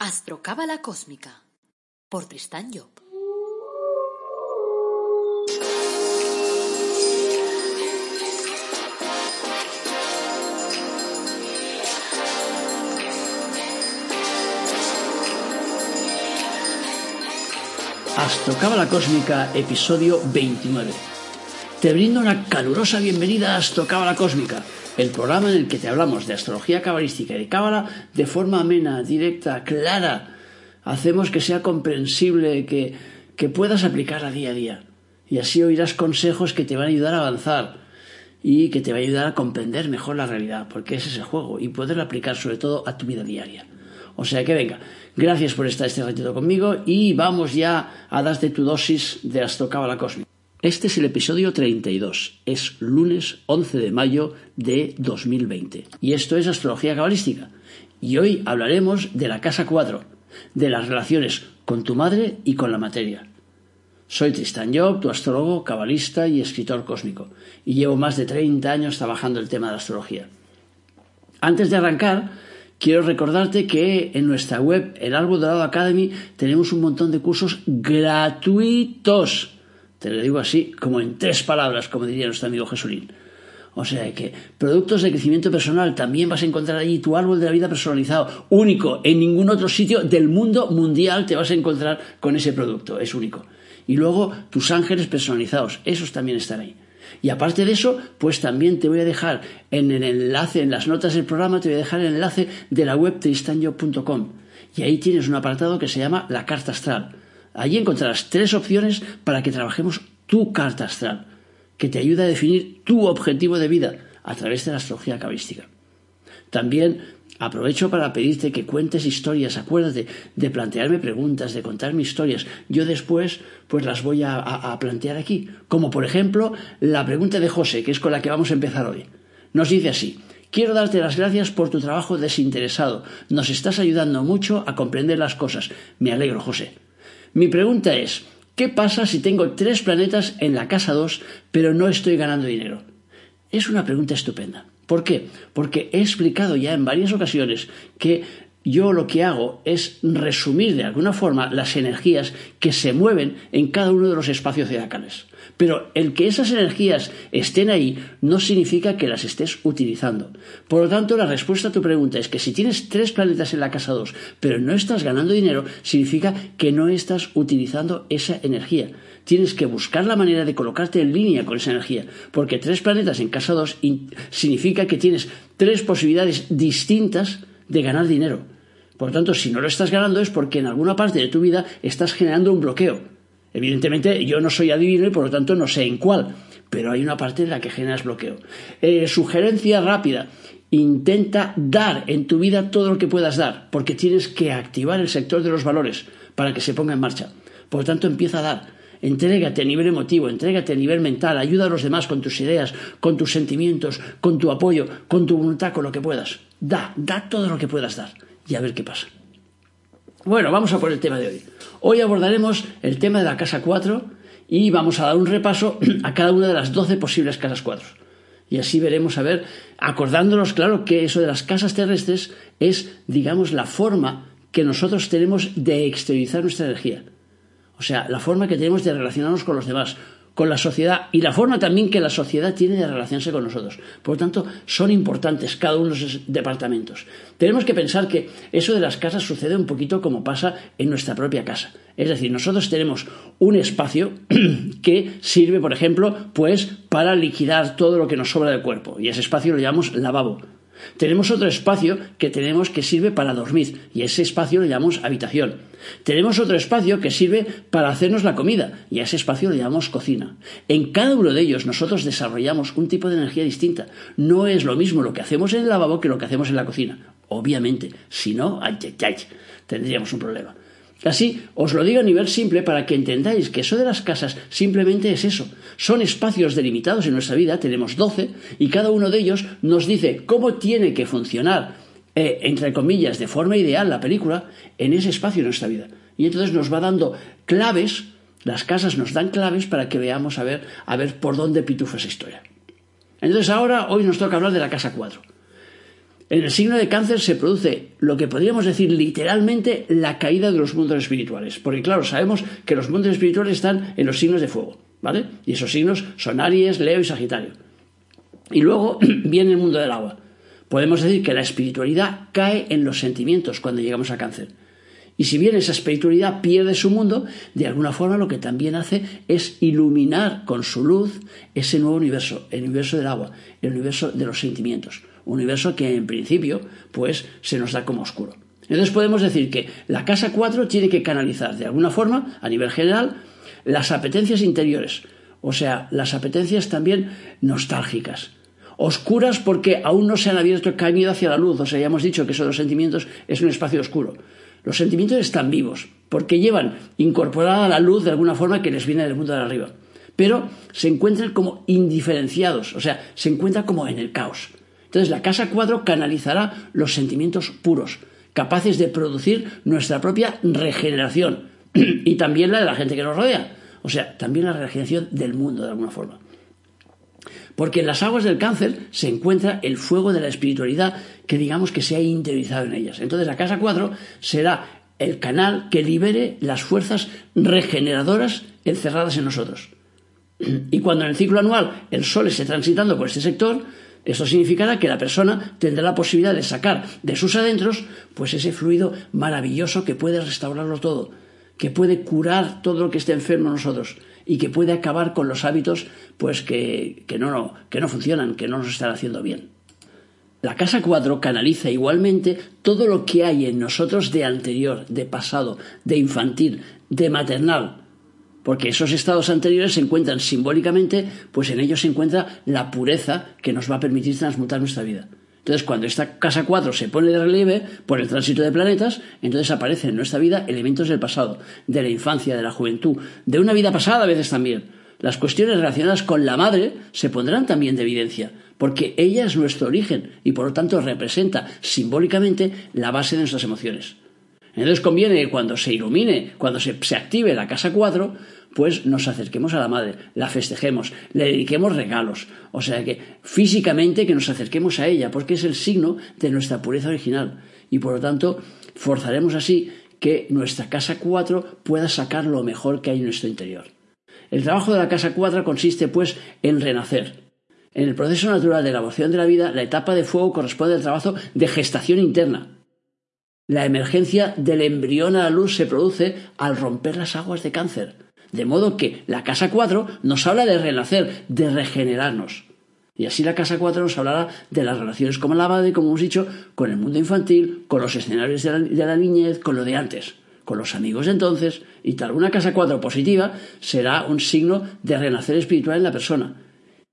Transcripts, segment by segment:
Astrocábala Cósmica por Tristán Job. Astrocábala Cósmica, episodio 29. Te brindo una calurosa bienvenida a Astrocábala Cósmica, el programa en el que te hablamos de astrología cabalística y de cábala de forma amena, directa, clara. Hacemos que sea comprensible, que, que puedas aplicarla día a día. Y así oirás consejos que te van a ayudar a avanzar y que te va a ayudar a comprender mejor la realidad, porque ese es el juego, y poderlo aplicar sobre todo a tu vida diaria. O sea que venga, gracias por estar este ratito conmigo y vamos ya a darte tu dosis de astrocábala cósmica. Este es el episodio 32. Es lunes 11 de mayo de 2020. Y esto es astrología cabalística. Y hoy hablaremos de la casa 4, de las relaciones con tu madre y con la materia. Soy Tristan Job, tu astrólogo, cabalista y escritor cósmico, y llevo más de 30 años trabajando el tema de la astrología. Antes de arrancar, quiero recordarte que en nuestra web, el Árbol Dorado Academy, tenemos un montón de cursos gratuitos te lo digo así, como en tres palabras, como diría nuestro amigo Jesulín. O sea que productos de crecimiento personal también vas a encontrar allí tu árbol de la vida personalizado, único. En ningún otro sitio del mundo mundial te vas a encontrar con ese producto, es único. Y luego tus ángeles personalizados, esos también están ahí. Y aparte de eso, pues también te voy a dejar en el enlace, en las notas del programa, te voy a dejar el enlace de la web tristanyo.com. Y ahí tienes un apartado que se llama la carta astral Allí encontrarás tres opciones para que trabajemos tu carta astral, que te ayuda a definir tu objetivo de vida a través de la astrología cabalística. También aprovecho para pedirte que cuentes historias, acuérdate de plantearme preguntas, de contarme historias. Yo después pues las voy a plantear aquí, como por ejemplo la pregunta de José, que es con la que vamos a empezar hoy. Nos dice así, Quiero darte las gracias por tu trabajo desinteresado. Nos estás ayudando mucho a comprender las cosas. Me alegro, José. Mi pregunta es, ¿qué pasa si tengo tres planetas en la casa 2 pero no estoy ganando dinero? Es una pregunta estupenda. ¿Por qué? Porque he explicado ya en varias ocasiones que yo lo que hago es resumir de alguna forma las energías que se mueven en cada uno de los espacios zodiacales. Pero el que esas energías estén ahí no significa que las estés utilizando. Por lo tanto, la respuesta a tu pregunta es que si tienes tres planetas en la casa 2, pero no estás ganando dinero, significa que no estás utilizando esa energía. Tienes que buscar la manera de colocarte en línea con esa energía, porque tres planetas en casa 2 significa que tienes tres posibilidades distintas de ganar dinero. Por lo tanto, si no lo estás ganando es porque en alguna parte de tu vida estás generando un bloqueo. Evidentemente yo no soy adivino y por lo tanto no sé en cuál, pero hay una parte en la que generas bloqueo. Eh, sugerencia rápida. Intenta dar en tu vida todo lo que puedas dar, porque tienes que activar el sector de los valores para que se ponga en marcha. Por lo tanto, empieza a dar. Entrégate a nivel emotivo, entrégate a nivel mental, ayuda a los demás con tus ideas, con tus sentimientos, con tu apoyo, con tu voluntad, con lo que puedas. Da, da todo lo que puedas dar y a ver qué pasa. Bueno, vamos a por el tema de hoy. Hoy abordaremos el tema de la casa 4 y vamos a dar un repaso a cada una de las 12 posibles casas 4. Y así veremos, a ver, acordándonos, claro, que eso de las casas terrestres es, digamos, la forma que nosotros tenemos de exteriorizar nuestra energía. O sea, la forma que tenemos de relacionarnos con los demás, con la sociedad y la forma también que la sociedad tiene de relacionarse con nosotros. Por lo tanto, son importantes cada uno de los departamentos. Tenemos que pensar que eso de las casas sucede un poquito como pasa en nuestra propia casa. Es decir, nosotros tenemos un espacio que sirve, por ejemplo, pues para liquidar todo lo que nos sobra del cuerpo y ese espacio lo llamamos lavabo. Tenemos otro espacio que tenemos que sirve para dormir y ese espacio lo llamamos habitación. Tenemos otro espacio que sirve para hacernos la comida y a ese espacio lo llamamos cocina. En cada uno de ellos nosotros desarrollamos un tipo de energía distinta. No es lo mismo lo que hacemos en el lavabo que lo que hacemos en la cocina. Obviamente, si no, ay, ay, ay, tendríamos un problema. Así, os lo digo a nivel simple para que entendáis que eso de las casas simplemente es eso. Son espacios delimitados en nuestra vida, tenemos 12, y cada uno de ellos nos dice cómo tiene que funcionar, eh, entre comillas, de forma ideal la película en ese espacio de nuestra vida. Y entonces nos va dando claves, las casas nos dan claves para que veamos a ver, a ver por dónde pitufa esa historia. Entonces ahora, hoy nos toca hablar de la casa 4. En el signo de cáncer se produce lo que podríamos decir literalmente la caída de los mundos espirituales. Porque claro, sabemos que los mundos espirituales están en los signos de fuego, ¿vale? Y esos signos son Aries, Leo y Sagitario. Y luego viene el mundo del agua. Podemos decir que la espiritualidad cae en los sentimientos cuando llegamos a cáncer. Y si bien esa espiritualidad pierde su mundo, de alguna forma lo que también hace es iluminar con su luz ese nuevo universo, el universo del agua, el universo de los sentimientos universo que en principio pues se nos da como oscuro. Entonces podemos decir que la casa 4 tiene que canalizar de alguna forma, a nivel general, las apetencias interiores, o sea, las apetencias también nostálgicas. Oscuras porque aún no se han abierto el camino hacia la luz, o sea, ya hemos dicho que eso de los sentimientos es un espacio oscuro. Los sentimientos están vivos, porque llevan incorporada la luz de alguna forma que les viene del mundo de arriba. Pero se encuentran como indiferenciados, o sea, se encuentran como en el caos. Entonces la casa cuadro canalizará los sentimientos puros, capaces de producir nuestra propia regeneración y también la de la gente que nos rodea. O sea, también la regeneración del mundo de alguna forma. Porque en las aguas del cáncer se encuentra el fuego de la espiritualidad que digamos que se ha interiorizado en ellas. Entonces la casa cuadro será el canal que libere las fuerzas regeneradoras encerradas en nosotros. Y cuando en el ciclo anual el Sol esté transitando por este sector, esto significará que la persona tendrá la posibilidad de sacar de sus adentros pues ese fluido maravilloso que puede restaurarlo todo, que puede curar todo lo que esté enfermo en nosotros y que puede acabar con los hábitos pues que, no, que no funcionan, que no nos están haciendo bien. La casa 4 canaliza igualmente todo lo que hay en nosotros de anterior, de pasado, de infantil, de maternal, porque esos estados anteriores se encuentran simbólicamente, pues en ellos se encuentra la pureza que nos va a permitir transmutar nuestra vida. Entonces, cuando esta casa 4 se pone de relieve por el tránsito de planetas, entonces aparecen en nuestra vida elementos del pasado, de la infancia, de la juventud, de una vida pasada a veces también. Las cuestiones relacionadas con la madre se pondrán también de evidencia, porque ella es nuestro origen y por lo tanto representa simbólicamente la base de nuestras emociones. Entonces conviene que cuando se ilumine, cuando se, active la casa 4, pues nos acerquemos a la madre, la festejemos, le dediquemos regalos. O sea que físicamente que nos acerquemos a ella, porque es el signo de nuestra pureza original. Y por lo tanto, forzaremos así que nuestra casa 4 pueda sacar lo mejor que hay en nuestro interior. El trabajo de la casa 4 consiste, pues, en renacer. En el proceso natural de elaboración de la vida, la etapa de fuego corresponde al trabajo de gestación interna. La emergencia del embrión a la luz se produce al romper las aguas de cáncer de modo que la casa 4 nos habla de renacer, de regenerarnos. Y así la casa 4 nos hablará de las relaciones como la madre, como hemos dicho, con el mundo infantil, con los escenarios de la, niñez, con lo de antes, con los amigos de entonces y tal. Una casa 4 positiva será un signo de renacer espiritual en la persona.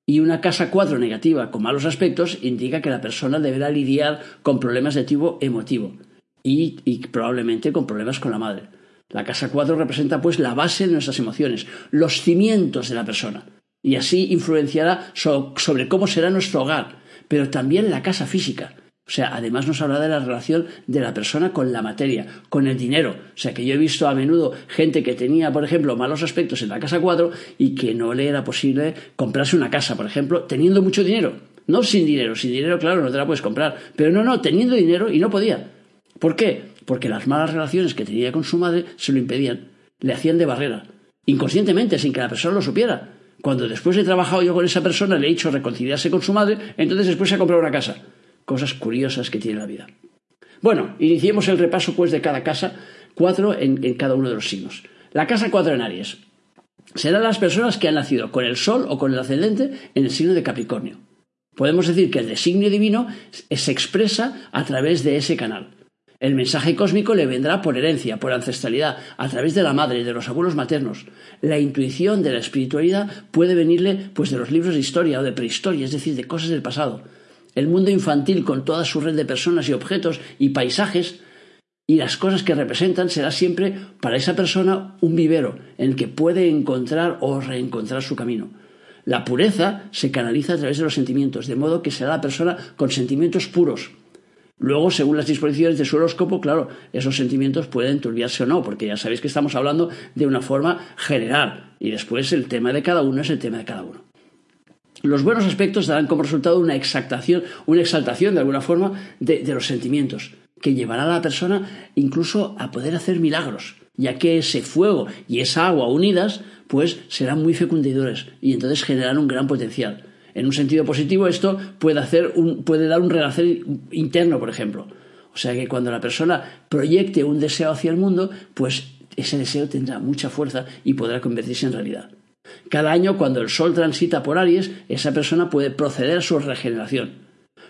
Y una casa 4 negativa con malos aspectos indica que la persona deberá lidiar con problemas de tipo emotivo y probablemente con problemas con la madre. La casa 4 representa pues la base de nuestras emociones, los cimientos de la persona, y así influenciará sobre cómo será nuestro hogar, pero también la casa física. O sea, además nos hablará de la relación de la persona con la materia, con el dinero. O sea, que yo he visto a menudo gente que tenía, por ejemplo, malos aspectos en la casa 4 y que no le era posible comprarse una casa, por ejemplo, teniendo mucho dinero. No sin dinero, sin dinero, claro, no te la puedes comprar. Pero no, no, teniendo dinero y no podía. ¿Por qué? Porque las malas relaciones que tenía con su madre se lo impedían, le hacían de barrera, inconscientemente, sin que la persona lo supiera. Cuando después he trabajado yo con esa persona, le he hecho reconciliarse con su madre, entonces después se ha comprado una casa. Cosas curiosas que tiene la vida. Bueno, iniciemos el repaso pues de cada casa, cuatro en, en cada uno de los signos. La casa cuatro en Aries. Serán las personas que han nacido con el Sol o con el ascendente en el signo de Capricornio. Podemos decir que el designio divino se expresa a través de ese canal. El mensaje cósmico le vendrá por herencia, por ancestralidad, a través de la madre, de los abuelos maternos. La intuición de la espiritualidad puede venirle pues de los libros de historia o de prehistoria, es decir, de cosas del pasado. El mundo infantil con toda su red de personas y objetos y paisajes y las cosas que representan será siempre para esa persona un vivero en el que puede encontrar o reencontrar su camino. La pureza se canaliza a través de los sentimientos, de modo que será la persona con sentimientos puros, Luego, según las disposiciones de su horóscopo, claro, esos sentimientos pueden turbiarse o no, porque ya sabéis que estamos hablando de una forma general y después el tema de cada uno es el tema de cada uno. Los buenos aspectos darán como resultado una exaltación, una exaltación de alguna forma de, los sentimientos, que llevará a la persona incluso a poder hacer milagros, ya que ese fuego y esa agua unidas pues serán muy fecundadores y entonces generarán un gran potencial. En un sentido positivo, esto puede, hacer puede dar un renacer interno, por ejemplo. O sea que cuando la persona proyecte un deseo hacia el mundo, pues ese deseo tendrá mucha fuerza y podrá convertirse en realidad. Cada año, cuando el Sol transita por Aries, esa persona puede proceder a su regeneración.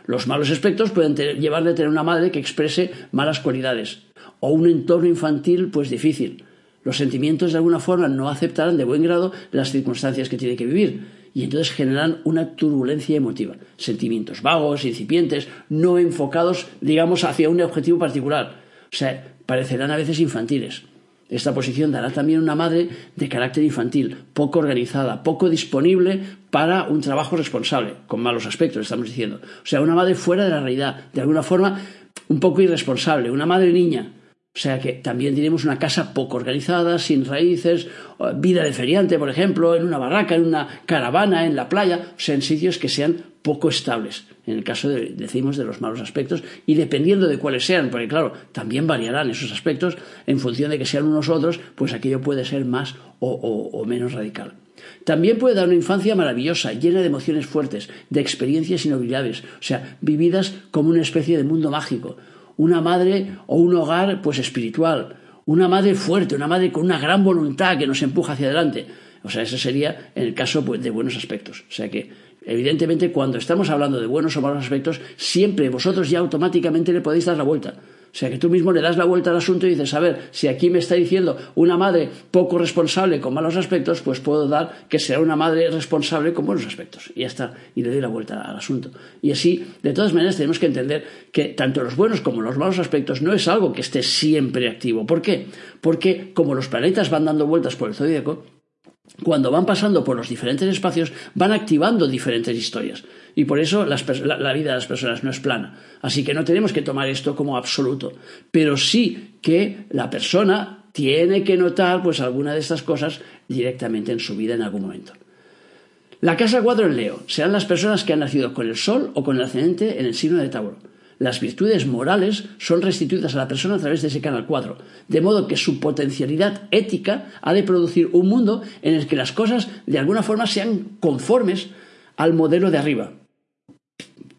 Los malos aspectos pueden llevarle a tener una madre que exprese malas cualidades o un entorno infantil pues difícil. Los sentimientos de alguna forma no aceptarán de buen grado las circunstancias que tiene que vivir y entonces generan una turbulencia emotiva, sentimientos vagos, incipientes, no enfocados, digamos, hacia un objetivo particular. O sea, parecerán a veces infantiles. Esta posición dará también una madre de carácter infantil, poco organizada, poco disponible para un trabajo responsable, con malos aspectos, estamos diciendo. O sea, una madre fuera de la realidad, de alguna forma un poco irresponsable, una madre niña. O sea que también tenemos una casa poco organizada, sin raíces, vida de feriante, por ejemplo, en una barraca, en una caravana, en la playa, o sea, en sitios que sean poco estables, en el caso, de, decimos, de los malos aspectos, y dependiendo de cuáles sean, porque claro, también variarán esos aspectos en función de que sean unos otros, pues aquello puede ser más o, o menos radical. También puede dar una infancia maravillosa, llena de emociones fuertes, de experiencias inolvidables, o sea, vividas como una especie de mundo mágico. Una madre o un hogar, pues espiritual, una madre fuerte, una madre con una gran voluntad que nos empuja hacia adelante. O sea, ese sería en el caso pues, de buenos aspectos. O sea que Evidentemente, cuando estamos hablando de buenos o malos aspectos, siempre vosotros ya automáticamente le podéis dar la vuelta. O sea, que tú mismo le das la vuelta al asunto y dices, a ver, si aquí me está diciendo una madre poco responsable con malos aspectos, pues puedo dar que sea una madre responsable con buenos aspectos. Y ya está. Y le doy la vuelta al asunto. Y así, de todas maneras, tenemos que entender que tanto los buenos como los malos aspectos no es algo que esté siempre activo. ¿Por qué? Porque como los planetas van dando vueltas por el zodíaco, cuando van pasando por los diferentes espacios, van activando diferentes historias. Y por eso la, vida de las personas no es plana. Así que no tenemos que tomar esto como absoluto. Pero sí que la persona tiene que notar pues alguna de estas cosas directamente en su vida en algún momento. La casa 4 en Leo serán las personas que han nacido con el Sol o con el ascendente en el signo de Tauro las virtudes morales son restituidas a la persona a través de ese canal 4, de modo que su potencialidad ética ha de producir un mundo en el que las cosas de alguna forma sean conformes al modelo de arriba.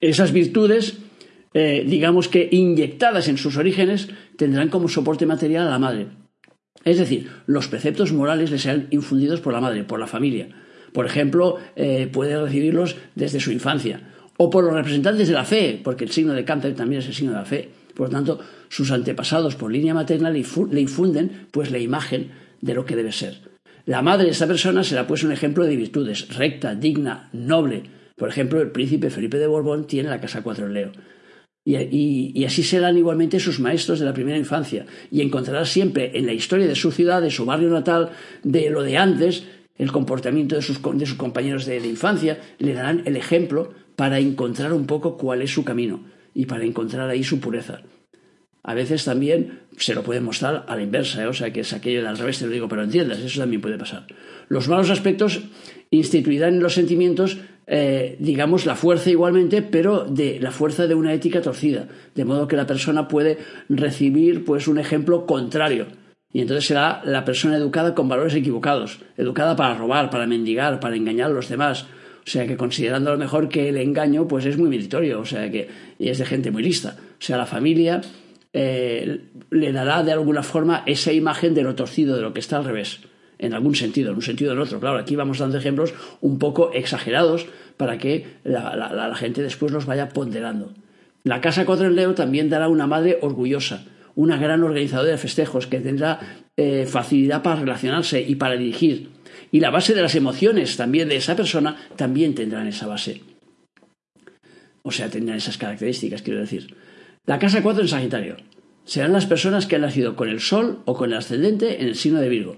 Esas virtudes, eh, digamos que inyectadas en sus orígenes, tendrán como soporte material a la madre. Es decir, los preceptos morales le serán infundidos por la madre, por la familia. Por ejemplo, eh, puede recibirlos desde su infancia o por los representantes de la fe, porque el signo de cáncer también es el signo de la fe. Por lo tanto, sus antepasados por línea materna le infunden pues la imagen de lo que debe ser. La madre de esta persona será pues un ejemplo de virtudes, recta, digna, noble. Por ejemplo, el príncipe Felipe de Borbón tiene la casa cuatro en Leo. Y, así serán igualmente sus maestros de la primera infancia. Y encontrará siempre en la historia de su ciudad, de su barrio natal, de lo de antes, el comportamiento de sus, compañeros de, de infancia, le darán el ejemplo para encontrar un poco cuál es su camino y para encontrar ahí su pureza. A veces también se lo puede mostrar a la inversa, ¿eh? o sea que es aquello de al revés, te lo digo, pero entiendas, eso también puede pasar. Los malos aspectos instituirán en los sentimientos, eh, digamos, la fuerza igualmente, pero de la fuerza de una ética torcida, de modo que la persona puede recibir pues un ejemplo contrario. Y entonces será la persona educada con valores equivocados, educada para robar, para mendigar, para engañar a los demás, o sea que considerando a lo mejor que el engaño pues es muy meritorio, o sea que y es de gente muy lista. O sea, la familia eh, le dará de alguna forma esa imagen de lo torcido, de lo que está al revés, en algún sentido, en un sentido o en otro. Claro, aquí vamos dando ejemplos un poco exagerados para que la, gente después los vaya ponderando. La Casa 4 en Leo también dará una madre orgullosa, una gran organizadora de festejos que tendrá eh, facilidad para relacionarse y para dirigir y la base de las emociones también de esa persona también tendrán esa base. O sea, tendrán esas características, quiero decir. La casa 4 en Sagitario. Serán las personas que han nacido con el Sol o con el ascendente en el signo de Virgo.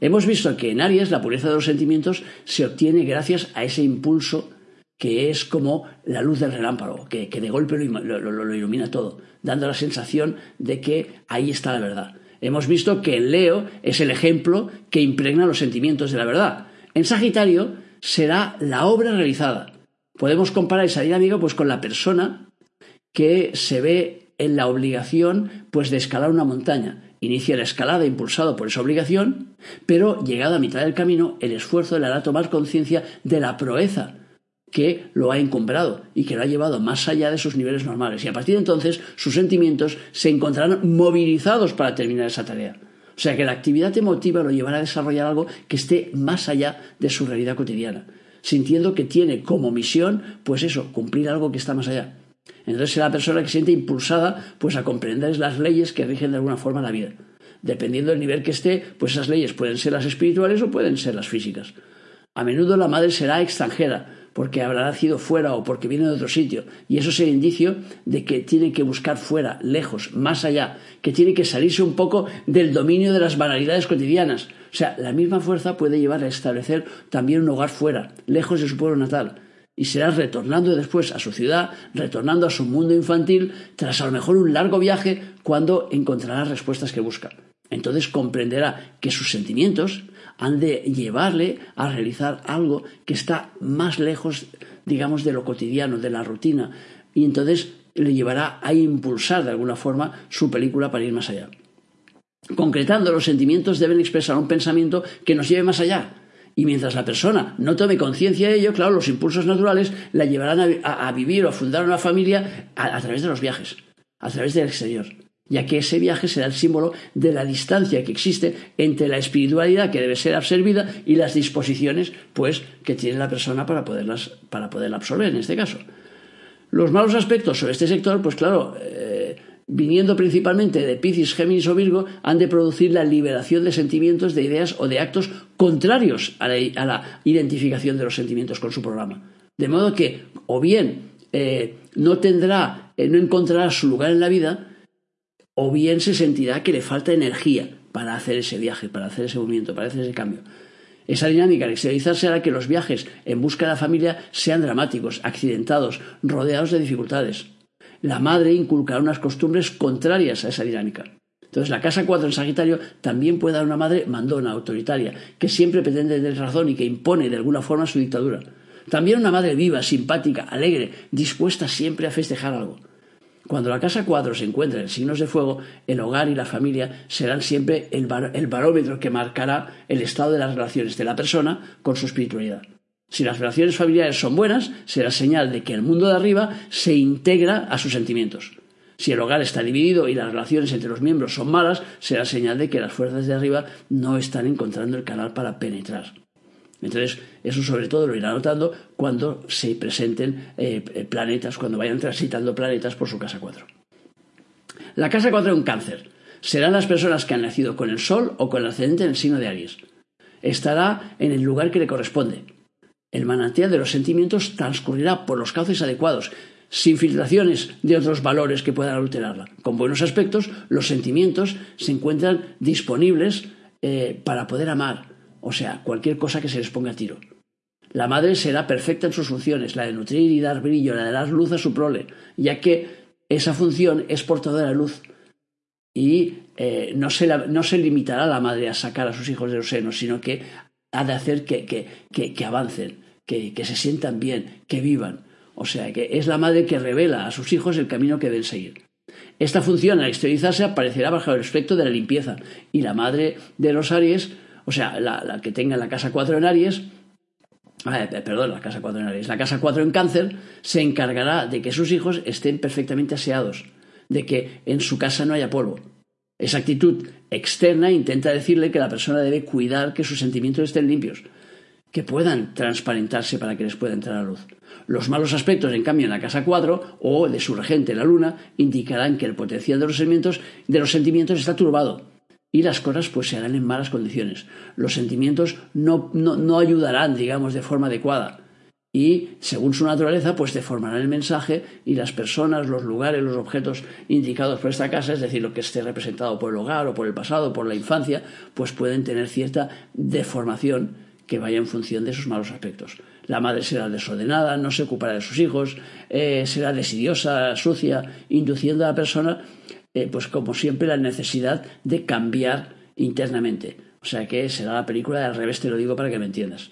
Hemos visto que en Aries la pureza de los sentimientos se obtiene gracias a ese impulso que es como la luz del relámpago, que, de golpe lo ilumina todo, dando la sensación de que ahí está la verdad. Hemos visto que en Leo es el ejemplo que impregna los sentimientos de la verdad. En Sagitario será la obra realizada. Podemos comparar esa dinámica pues con la persona que se ve en la obligación pues de escalar una montaña. Inicia la escalada impulsado por esa obligación, pero llegada a mitad del camino, el esfuerzo le hará tomar conciencia de la proeza que lo ha encumbrado y que lo ha llevado más allá de sus niveles normales. Y a partir de entonces sus sentimientos se encontrarán movilizados para terminar esa tarea. O sea que la actividad emotiva lo llevará a desarrollar algo que esté más allá de su realidad cotidiana, sintiendo que tiene como misión, pues eso, cumplir algo que está más allá. Entonces será la persona que se siente impulsada pues a comprender las leyes que rigen de alguna forma la vida. Dependiendo del nivel que esté, pues esas leyes pueden ser las espirituales o pueden ser las físicas. A menudo la madre será extranjera, porque habrá nacido fuera o porque viene de otro sitio. Y eso es el indicio de que tiene que buscar fuera, lejos, más allá, que tiene que salirse un poco del dominio de las banalidades cotidianas. O sea, la misma fuerza puede llevar a establecer también un hogar fuera, lejos de su pueblo natal. Y será retornando después a su ciudad, retornando a su mundo infantil, tras a lo mejor un largo viaje, cuando encontrará respuestas que busca. Entonces comprenderá que sus sentimientos, han de llevarle a realizar algo que está más lejos, digamos, de lo cotidiano, de la rutina, y entonces le llevará a impulsar de alguna forma su película para ir más allá. Concretando, los sentimientos deben expresar un pensamiento que nos lleve más allá. Y mientras la persona no tome conciencia de ello, claro, los impulsos naturales la llevarán a, vivir o a fundar una familia a través de los viajes, a través del exterior ya que ese viaje será el símbolo de la distancia que existe entre la espiritualidad que debe ser absorbida y las disposiciones pues que tiene la persona para poderlas para poderla absorber en este caso. Los malos aspectos sobre este sector, pues claro, eh, viniendo principalmente de Piscis, Géminis o Virgo, han de producir la liberación de sentimientos, de ideas o de actos contrarios a la, identificación de los sentimientos con su programa. De modo que, o bien eh, no tendrá, eh, no encontrará su lugar en la vida, o bien se sentirá que le falta energía para hacer ese viaje, para hacer ese movimiento, para hacer ese cambio. Esa dinámica al exteriorizarse hará que los viajes en busca de la familia sean dramáticos, accidentados, rodeados de dificultades. La madre inculcará unas costumbres contrarias a esa dinámica. Entonces, la casa 4 en Sagitario también puede dar una madre mandona, autoritaria, que siempre pretende tener razón y que impone de alguna forma su dictadura. También una madre viva, simpática, alegre, dispuesta siempre a festejar algo. Cuando la casa 4 se encuentra en signos de fuego, el hogar y la familia serán siempre el, barómetro que marcará el estado de las relaciones de la persona con su espiritualidad. Si las relaciones familiares son buenas, será señal de que el mundo de arriba se integra a sus sentimientos. Si el hogar está dividido y las relaciones entre los miembros son malas, será señal de que las fuerzas de arriba no están encontrando el canal para penetrar. Entonces, eso sobre todo lo irá notando cuando se presenten eh, eh, planetas, cuando vayan transitando planetas por su casa 4. La casa 4 en cáncer. Serán las personas que han nacido con el Sol o con el ascendente en el signo de Aries. Estará en el lugar que le corresponde. El manantial de los sentimientos transcurrirá por los cauces adecuados, sin filtraciones de otros valores que puedan alterarla. Con buenos aspectos, los sentimientos se encuentran disponibles eh, para poder amar, o sea, cualquier cosa que se les ponga a tiro. La madre será perfecta en sus funciones, la de nutrir y dar brillo, la de dar luz a su prole, ya que esa función es portadora de luz. Y eh, no, se no, se limitará la madre a sacar a sus hijos de los senos, sino que ha de hacer que, que, avancen, que, que se sientan bien, que vivan. O sea, que es la madre que revela a sus hijos el camino que deben seguir. Esta función, al exteriorizarse, aparecerá bajo el aspecto de la limpieza, y la madre de los Aries o sea, la, que tenga la casa 4 en Aries, eh, perdón, la casa 4 en Aries, la casa 4 en Cáncer, se encargará de que sus hijos estén perfectamente aseados, de que en su casa no haya polvo. Esa actitud externa intenta decirle que la persona debe cuidar que sus sentimientos estén limpios, que puedan transparentarse para que les pueda entrar a luz. Los malos aspectos, en cambio, en la casa 4 o de su regente, la luna, indicarán que el potencial de los sentimientos está turbado y las cosas pues se harán en malas condiciones. Los sentimientos no, no, ayudarán, digamos, de forma adecuada. Y, según su naturaleza, pues deformarán el mensaje y las personas, los lugares, los objetos indicados por esta casa, es decir, lo que esté representado por el hogar o por el pasado, por la infancia, pues pueden tener cierta deformación que vaya en función de sus malos aspectos. La madre será desordenada, no se ocupará de sus hijos, eh, será desidiosa, sucia, induciendo a la persona eh, pues como siempre, la necesidad de cambiar internamente. O sea que será la película al revés, te lo digo para que me entiendas.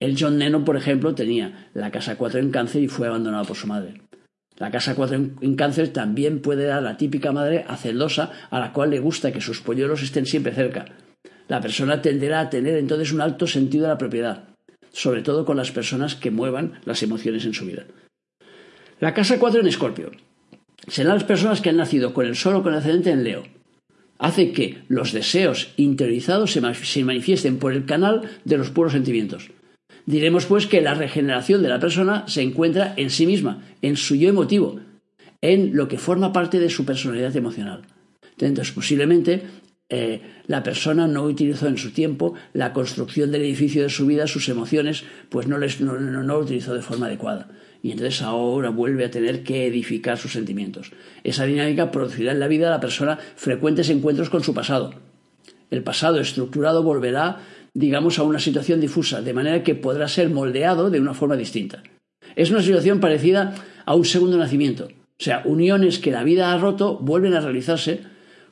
El John Lennon, por ejemplo, tenía la casa 4 en cáncer y fue abandonado por su madre. La casa 4 en cáncer también puede dar la típica madre hacendosa a la cual le gusta que sus polluelos estén siempre cerca. La persona tenderá a tener entonces un alto sentido de la propiedad, sobre todo con las personas que muevan las emociones en su vida. La casa 4 en Escorpio. Serán las personas que han nacido con el sol o con ascendente en Leo. Hace que los deseos interiorizados se manifiesten por el canal de los puros sentimientos. Diremos pues que la regeneración de la persona se encuentra en sí misma, en su yo emotivo, en lo que forma parte de su personalidad emocional. Entonces, posiblemente eh, la persona no utilizó en su tiempo la construcción del edificio de su vida, sus emociones, pues no, les, no, no, lo utilizó de forma adecuada. Y entonces ahora vuelve a tener que edificar sus sentimientos. Esa dinámica producirá en la vida de la persona frecuentes encuentros con su pasado. El pasado estructurado volverá digamos, a una situación difusa, de manera que podrá ser moldeado de una forma distinta. Es una situación parecida a un segundo nacimiento, o sea, uniones que la vida ha roto vuelven a realizarse,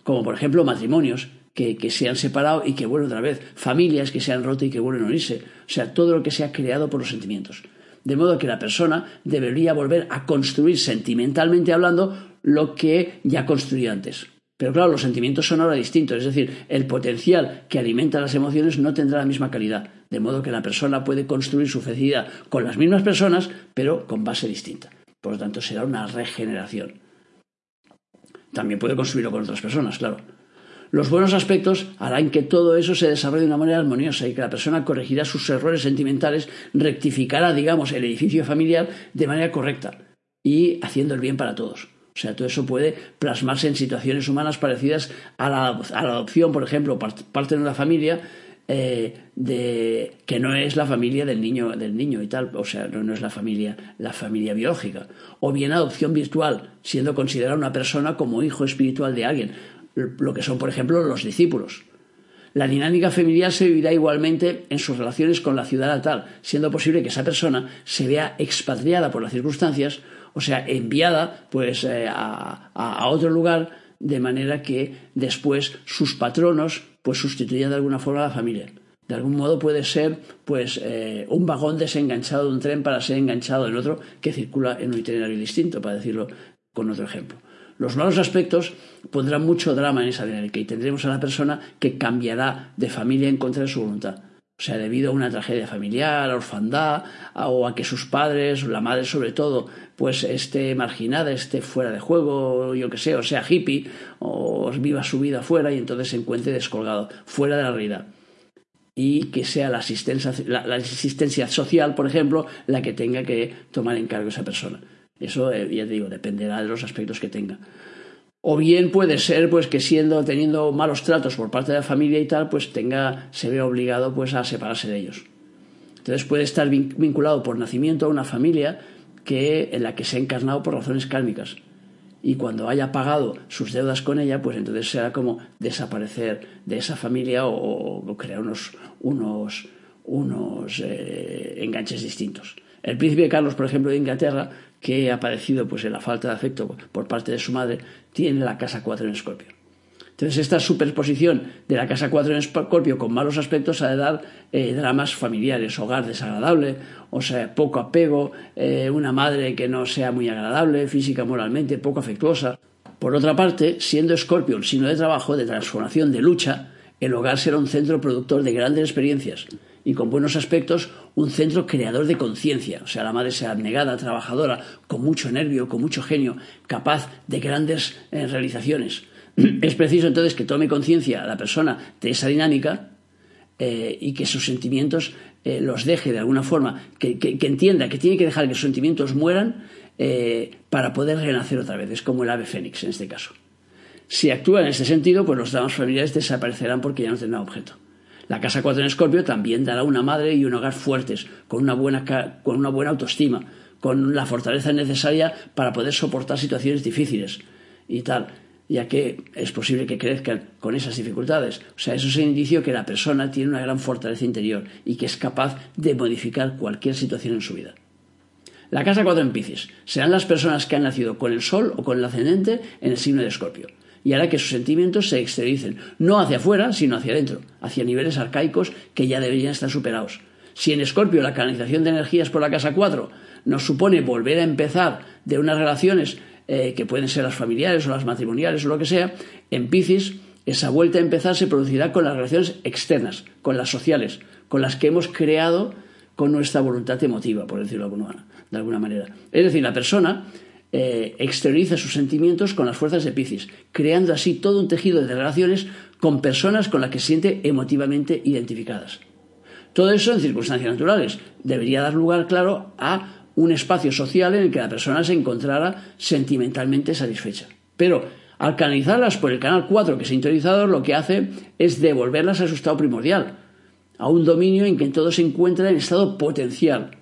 como por ejemplo matrimonios que, se han separado y que vuelven otra vez, familias que se han roto y que vuelven a unirse, o sea, todo lo que se ha creado por los sentimientos. De modo que la persona debería volver a construir sentimentalmente hablando lo que ya construyó antes. Pero claro, los sentimientos son ahora distintos, es decir, el potencial que alimenta las emociones no tendrá la misma calidad, de modo que la persona puede construir su felicidad con las mismas personas, pero con base distinta. Por lo tanto, será una regeneración. También puede construirlo con otras personas, claro. Los buenos aspectos harán que todo eso se desarrolle de una manera armoniosa y que la persona corregirá sus errores sentimentales, rectificará, digamos, el edificio familiar de manera correcta y haciendo el bien para todos. O sea, todo eso puede plasmarse en situaciones humanas parecidas a la, adopción, por ejemplo, parte de una familia eh, de, que no es la familia del niño, del niño y tal, o sea, no, es la familia, la familia biológica. O bien adopción virtual, siendo considerada una persona como hijo espiritual de alguien, lo que son, por ejemplo, los discípulos. La dinámica familiar se vivirá igualmente en sus relaciones con la ciudad natal, siendo posible que esa persona se vea expatriada por las circunstancias o sea, enviada pues eh, a, otro lugar de manera que después sus patronos pues sustituyan de alguna forma a la familia. De algún modo puede ser pues eh, un vagón desenganchado de un tren para ser enganchado en otro que circula en un itinerario distinto, para decirlo con otro ejemplo. Los malos aspectos pondrán mucho drama en esa dinámica y tendremos a la persona que cambiará de familia en contra de su voluntad. O sea, debido a una tragedia familiar, a orfandad, o a que sus padres, la madre sobre todo, pues esté marginada, esté fuera de juego, yo que sé, o sea hippie, o viva su vida fuera y entonces se encuentre descolgado, fuera de la realidad. Y que sea la asistencia, la, asistencia social, por ejemplo, la que tenga que tomar en cargo esa persona. Eso, eh, ya te digo, dependerá de los aspectos que tenga. O bien puede ser pues que siendo teniendo malos tratos por parte de la familia y tal pues tenga se ve obligado pues a separarse de ellos. Entonces puede estar vinculado por nacimiento a una familia que en la que se ha encarnado por razones kármicas. Y cuando haya pagado sus deudas con ella pues entonces será como desaparecer de esa familia o, crear unos unos unos eh, enganches distintos. El príncipe Carlos por ejemplo de Inglaterra que ha aparecido pues en la falta de afecto por parte de su madre, tiene la casa 4 en Escorpio. Entonces, esta superposición de la casa 4 en Escorpio con malos aspectos ha de dar eh, dramas familiares, hogar desagradable, o sea, poco apego, eh, una madre que no sea muy agradable, física, moralmente, poco afectuosa. Por otra parte, siendo Escorpio un signo de trabajo, de transformación, de lucha, el hogar será un centro productor de grandes experiencias y con buenos aspectos un centro creador de conciencia. O sea, la madre sea abnegada, trabajadora, con mucho nervio, con mucho genio, capaz de grandes eh, realizaciones. Es preciso entonces que tome conciencia la persona de esa dinámica eh, y que sus sentimientos eh, los deje de alguna forma, que, entienda que tiene que dejar que sus sentimientos mueran para poder renacer otra vez. Es como el ave fénix en este caso. Si actúa en este sentido, pues los dramas familiares desaparecerán porque ya no tendrán objeto. La casa 4 en Escorpio también dará una madre y un hogar fuertes, con una buena, con una buena autoestima, con la fortaleza necesaria para poder soportar situaciones difíciles y tal, ya que es posible que crezcan con esas dificultades. O sea, eso es un indicio que la persona tiene una gran fortaleza interior y que es capaz de modificar cualquier situación en su vida. La casa 4 en Piscis serán las personas que han nacido con el Sol o con el ascendente en el signo de Escorpio y hará que sus sentimientos se exterioricen, no hacia afuera, sino hacia adentro, hacia niveles arcaicos que ya deberían estar superados. Si en Escorpio la canalización de energías por la casa 4 nos supone volver a empezar de unas relaciones eh, que pueden ser las familiares o las matrimoniales o lo que sea, en Piscis esa vuelta a empezar se producirá con las relaciones externas, con las sociales, con las que hemos creado con nuestra voluntad emotiva, por decirlo de alguna manera. Es decir, la persona eh, exterioriza sus sentimientos con las fuerzas de Piscis, creando así todo un tejido de relaciones con personas con las que se siente emotivamente identificadas. Todo eso en circunstancias naturales debería dar lugar, claro, a un espacio social en el que la persona se encontrara sentimentalmente satisfecha. Pero al canalizarlas por el canal 4 que se ha interiorizado, lo que hace es devolverlas a su estado primordial, a un dominio en que todo se encuentra en estado potencial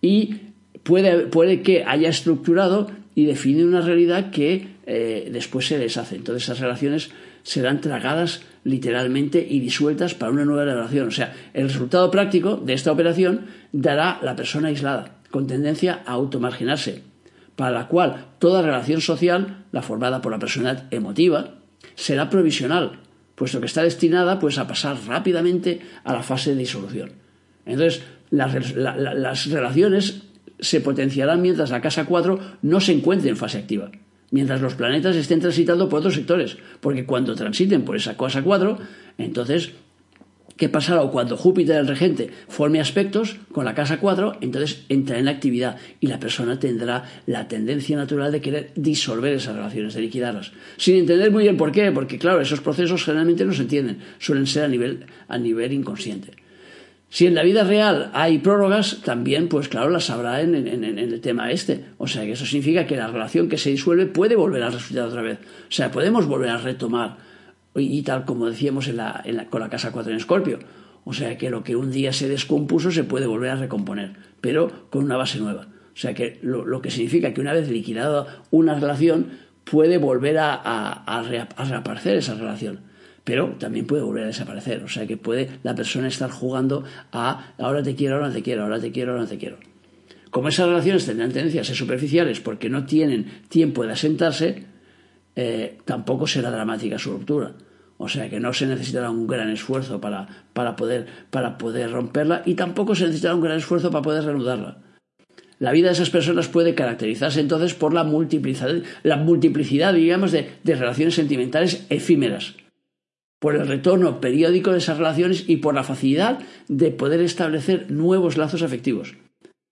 y puede, puede que haya estructurado y definido una realidad que eh, después se deshace. Entonces esas relaciones serán tragadas literalmente y disueltas para una nueva relación. O sea, el resultado práctico de esta operación dará la persona aislada con tendencia a automarginarse, para la cual toda relación social, la formada por la personalidad emotiva, será provisional, puesto que está destinada pues, a pasar rápidamente a la fase de disolución. Entonces, las, las relaciones se potenciarán mientras la casa 4 no se encuentre en fase activa, mientras los planetas estén transitando por otros sectores, porque cuando transiten por esa casa 4, entonces ¿Qué pasará? O cuando Júpiter, el regente, forme aspectos con la casa 4, entonces entra en actividad y la persona tendrá la tendencia natural de querer disolver esas relaciones, de liquidarlas. Sin entender muy bien por qué, porque claro, esos procesos generalmente no se entienden, suelen ser a nivel, a nivel inconsciente. Si en la vida real hay prórrogas, también, pues claro, las habrá en, el tema este. O sea, que eso significa que la relación que se disuelve puede volver a resultar otra vez. O sea, podemos volver a retomar y tal como decíamos con la casa 4 en Escorpio. O sea que lo que un día se descompuso se puede volver a recomponer, pero con una base nueva. O sea que lo, que significa que una vez liquidada una relación puede volver a, reaparecer esa relación, pero también puede volver a desaparecer. O sea que puede la persona estar jugando a ahora te quiero, ahora te quiero, ahora te quiero, ahora te quiero. Como esas relaciones tendrán tendencia a ser superficiales porque no tienen tiempo de asentarse, eh, tampoco será dramática su ruptura. O sea que no se necesitará un gran esfuerzo para, para, poder, para poder romperla y tampoco se necesitará un gran esfuerzo para poder reanudarla. La vida de esas personas puede caracterizarse entonces por la multiplicidad, la multiplicidad digamos, de, de relaciones sentimentales efímeras, por el retorno periódico de esas relaciones y por la facilidad de poder establecer nuevos lazos afectivos.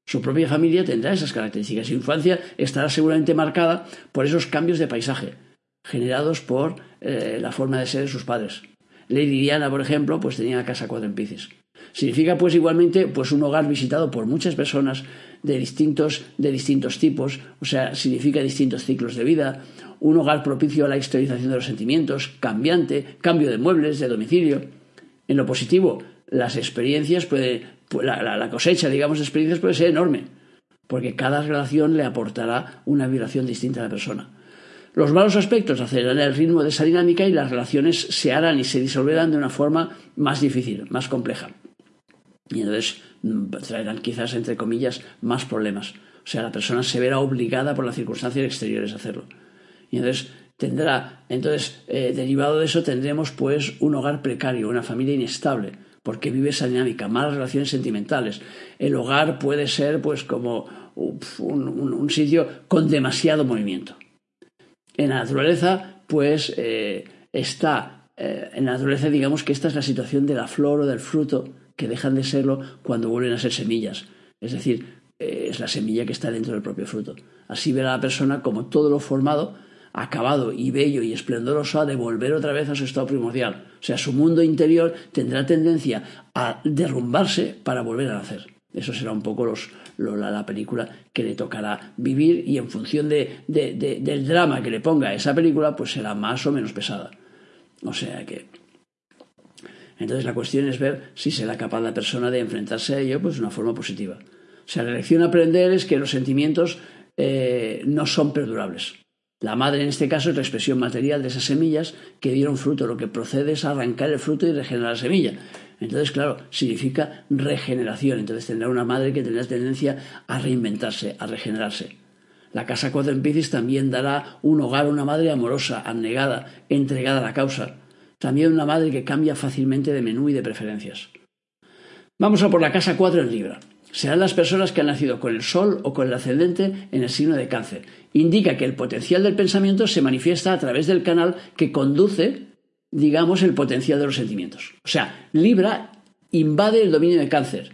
Su propia familia tendrá esas características. Su infancia estará seguramente marcada por esos cambios de paisaje, generados por eh, la forma de ser de sus padres. Lady Diana, por ejemplo, pues tenía casa cuatro en. Significa pues igualmente pues un hogar visitado por muchas personas de distintos, de distintos tipos, o sea, significa distintos ciclos de vida, un hogar propicio a la exteriorización de los sentimientos, cambiante, cambio de muebles, de domicilio. En lo positivo, las experiencias puede, la, la cosecha, digamos, de experiencias puede ser enorme, porque cada relación le aportará una vibración distinta a la persona. Los malos aspectos acelerarán el ritmo de esa dinámica y las relaciones se harán y se disolverán de una forma más difícil, más compleja. Y entonces mm, traerán quizás, entre comillas, más problemas. O sea, la persona se verá obligada por las circunstancias exteriores a hacerlo. Y entonces tendrá, entonces, eh, derivado de eso, tendremos pues un hogar precario, una familia inestable, porque vive esa dinámica, malas relaciones sentimentales. El hogar puede ser pues como un sitio con demasiado movimiento en la naturaleza, pues eh, está, eh, en la naturaleza digamos que esta es la situación de la flor o del fruto, que dejan de serlo cuando vuelven a ser semillas. Es decir, es la semilla que está dentro del propio fruto. Así verá la persona como todo lo formado, acabado y bello y esplendoroso, a devolver otra vez a su estado primordial. O sea, su mundo interior tendrá tendencia a derrumbarse para volver a nacer. Eso será un poco los, la, película que le tocará vivir y en función de, del drama que le ponga esa película, pues será más o menos pesada. O sea que... Entonces la cuestión es ver si será capaz la persona de enfrentarse a ello pues, de una forma positiva. O sea, la lección a aprender es que los sentimientos eh, no son perdurables. La madre en este caso es la expresión material de esas semillas que dieron fruto. Lo que procede es arrancar el fruto y regenerar la semilla. Entonces, claro, significa regeneración. Entonces tendrá una madre que tendrá tendencia a reinventarse, a regenerarse. La casa 4 en Piscis también dará un hogar a una madre amorosa, abnegada, entregada a la causa. También una madre que cambia fácilmente de menú y de preferencias. Vamos a por la casa 4 en Libra. Serán las personas que han nacido con el Sol o con el ascendente en el signo de cáncer. Indica que el potencial del pensamiento se manifiesta a través del canal que conduce, digamos, el potencial de los sentimientos. O sea, Libra invade el dominio de cáncer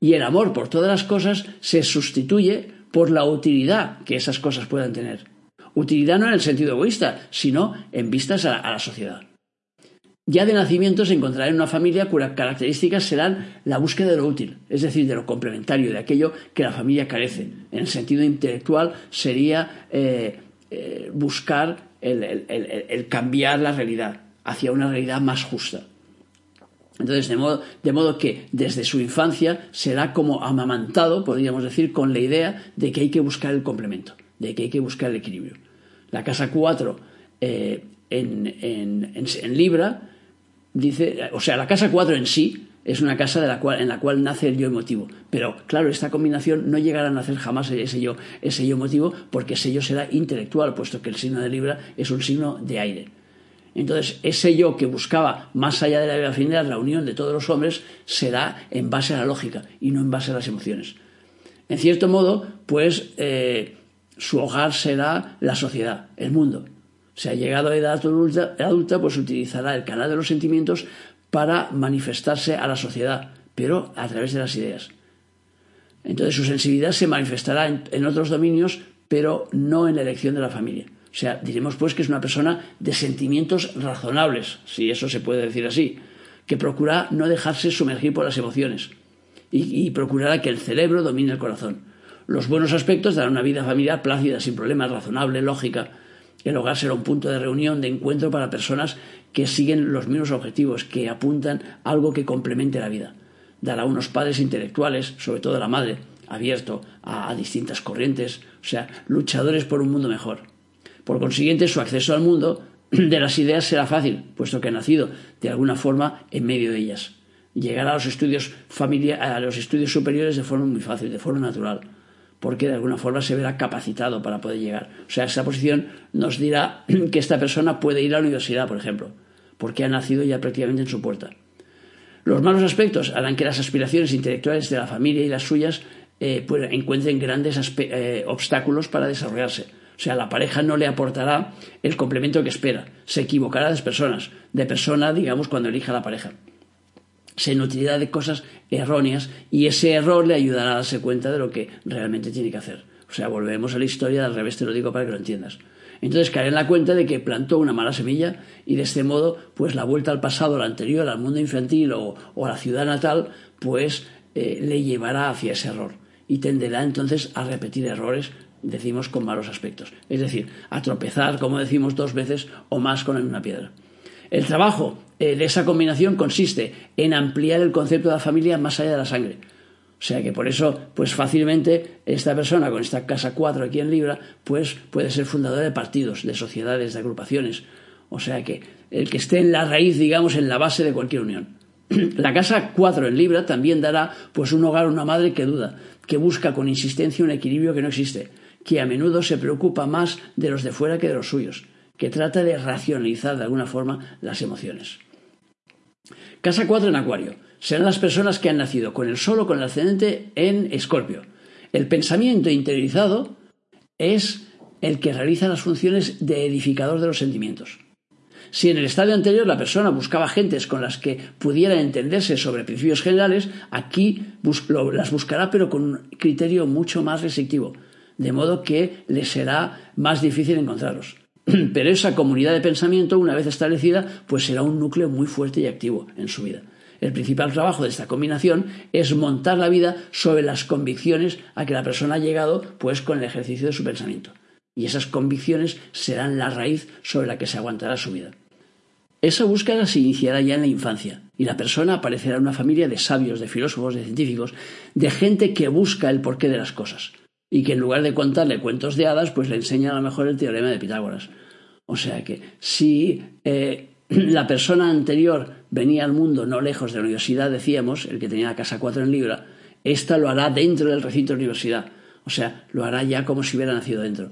y el amor por todas las cosas se sustituye por la utilidad que esas cosas puedan tener. Utilidad no en el sentido egoísta, sino en vistas a, la sociedad. Ya de nacimiento se encontrará en una familia cuyas características serán la búsqueda de lo útil, es decir, de lo complementario, de aquello que la familia carece. En el sentido intelectual sería eh, eh, buscar el cambiar la realidad hacia una realidad más justa. Entonces, de modo, que desde su infancia será como amamantado, podríamos decir, con la idea de que hay que buscar el complemento, de que hay que buscar el equilibrio. La casa 4 eh, en, Libra dice, o sea, la casa 4 en sí es una casa de la cual, en la cual nace el yo emotivo. Pero claro, esta combinación no llegará a nacer jamás ese yo, ese yo emotivo porque ese yo será intelectual, puesto que el signo de Libra es un signo de aire. Entonces, ese yo que buscaba, más allá de la afinidad, la unión de todos los hombres, será en base a la lógica y no en base a las emociones. En cierto modo, pues eh, su hogar será la sociedad, el mundo. Se ha llegado a edad adulta, adulta, pues utilizará el canal de los sentimientos para manifestarse a la sociedad, pero a través de las ideas. Entonces su sensibilidad se manifestará en otros dominios, pero no en la elección de la familia. O sea, diremos pues que es una persona de sentimientos razonables, si eso se puede decir así, que procura no dejarse sumergir por las emociones y, procurará que el cerebro domine el corazón. Los buenos aspectos darán una vida familiar plácida, sin problemas, razonable, lógica. El hogar será un punto de reunión, de encuentro para personas que siguen los mismos objetivos, que apuntan a algo que complemente la vida. Dará unos padres intelectuales, sobre todo la madre, abierto a distintas corrientes, o sea, luchadores por un mundo mejor. Por consiguiente, su acceso al mundo de las ideas será fácil, puesto que ha nacido de alguna forma en medio de ellas. Llegará a los estudios, a los estudios superiores de forma muy fácil, de forma natural, porque de alguna forma se verá capacitado para poder llegar. O sea, esa posición nos dirá que esta persona puede ir a la universidad, por ejemplo, porque ha nacido ya prácticamente en su puerta. Los malos aspectos harán que las aspiraciones intelectuales de la familia y las suyas eh, pues, encuentren grandes eh, obstáculos para desarrollarse o sea, la pareja no le aportará el complemento que espera. Se equivocará de personas, de persona, digamos, cuando elija la pareja. Se nutrirá de cosas erróneas y ese error le ayudará a darse cuenta de lo que realmente tiene que hacer. O sea, volvemos a la historia, al revés te lo digo para que lo entiendas. Entonces caerá en la cuenta de que plantó una mala semilla y de este modo, pues la vuelta al pasado, al anterior, al mundo infantil o, a la ciudad natal, pues eh, le llevará hacia ese error y tenderá entonces a repetir errores decimos con malos aspectos. Es decir, a tropezar, como decimos, dos veces o más con una piedra. El trabajo eh, de esa combinación consiste en ampliar el concepto de la familia más allá de la sangre. O sea que por eso, pues fácilmente esta persona con esta casa 4 aquí en Libra, pues puede ser fundadora de partidos, de sociedades, de agrupaciones. O sea que el que esté en la raíz, digamos, en la base de cualquier unión. La casa 4 en Libra también dará pues un hogar a una madre que duda, que busca con insistencia un equilibrio que no existe, que a menudo se preocupa más de los de fuera que de los suyos, que trata de racionalizar de alguna forma las emociones. Casa 4 en Acuario. Serán las personas que han nacido con el Sol o con el ascendente en Escorpio. El pensamiento interiorizado es el que realiza las funciones de edificador de los sentimientos. Si en el estadio anterior la persona buscaba gentes con las que pudiera entenderse sobre principios generales, aquí las buscará pero con un criterio mucho más restrictivo, de modo que le será más difícil encontrarlos. Pero esa comunidad de pensamiento, una vez establecida, pues será un núcleo muy fuerte y activo en su vida. El principal trabajo de esta combinación es montar la vida sobre las convicciones a que la persona ha llegado pues con el ejercicio de su pensamiento. Y esas convicciones serán la raíz sobre la que se aguantará su vida. Esa búsqueda se iniciará ya en la infancia y la persona aparecerá en una familia de sabios, de filósofos, de científicos, de gente que busca el porqué de las cosas y que en lugar de contarle cuentos de hadas, pues le enseña a lo mejor el teorema de Pitágoras. O sea que si eh, la persona anterior venía al mundo no lejos de la universidad, decíamos, el que tenía la casa 4 en Libra, esta lo hará dentro del recinto de la universidad. O sea, lo hará ya como si hubiera nacido dentro.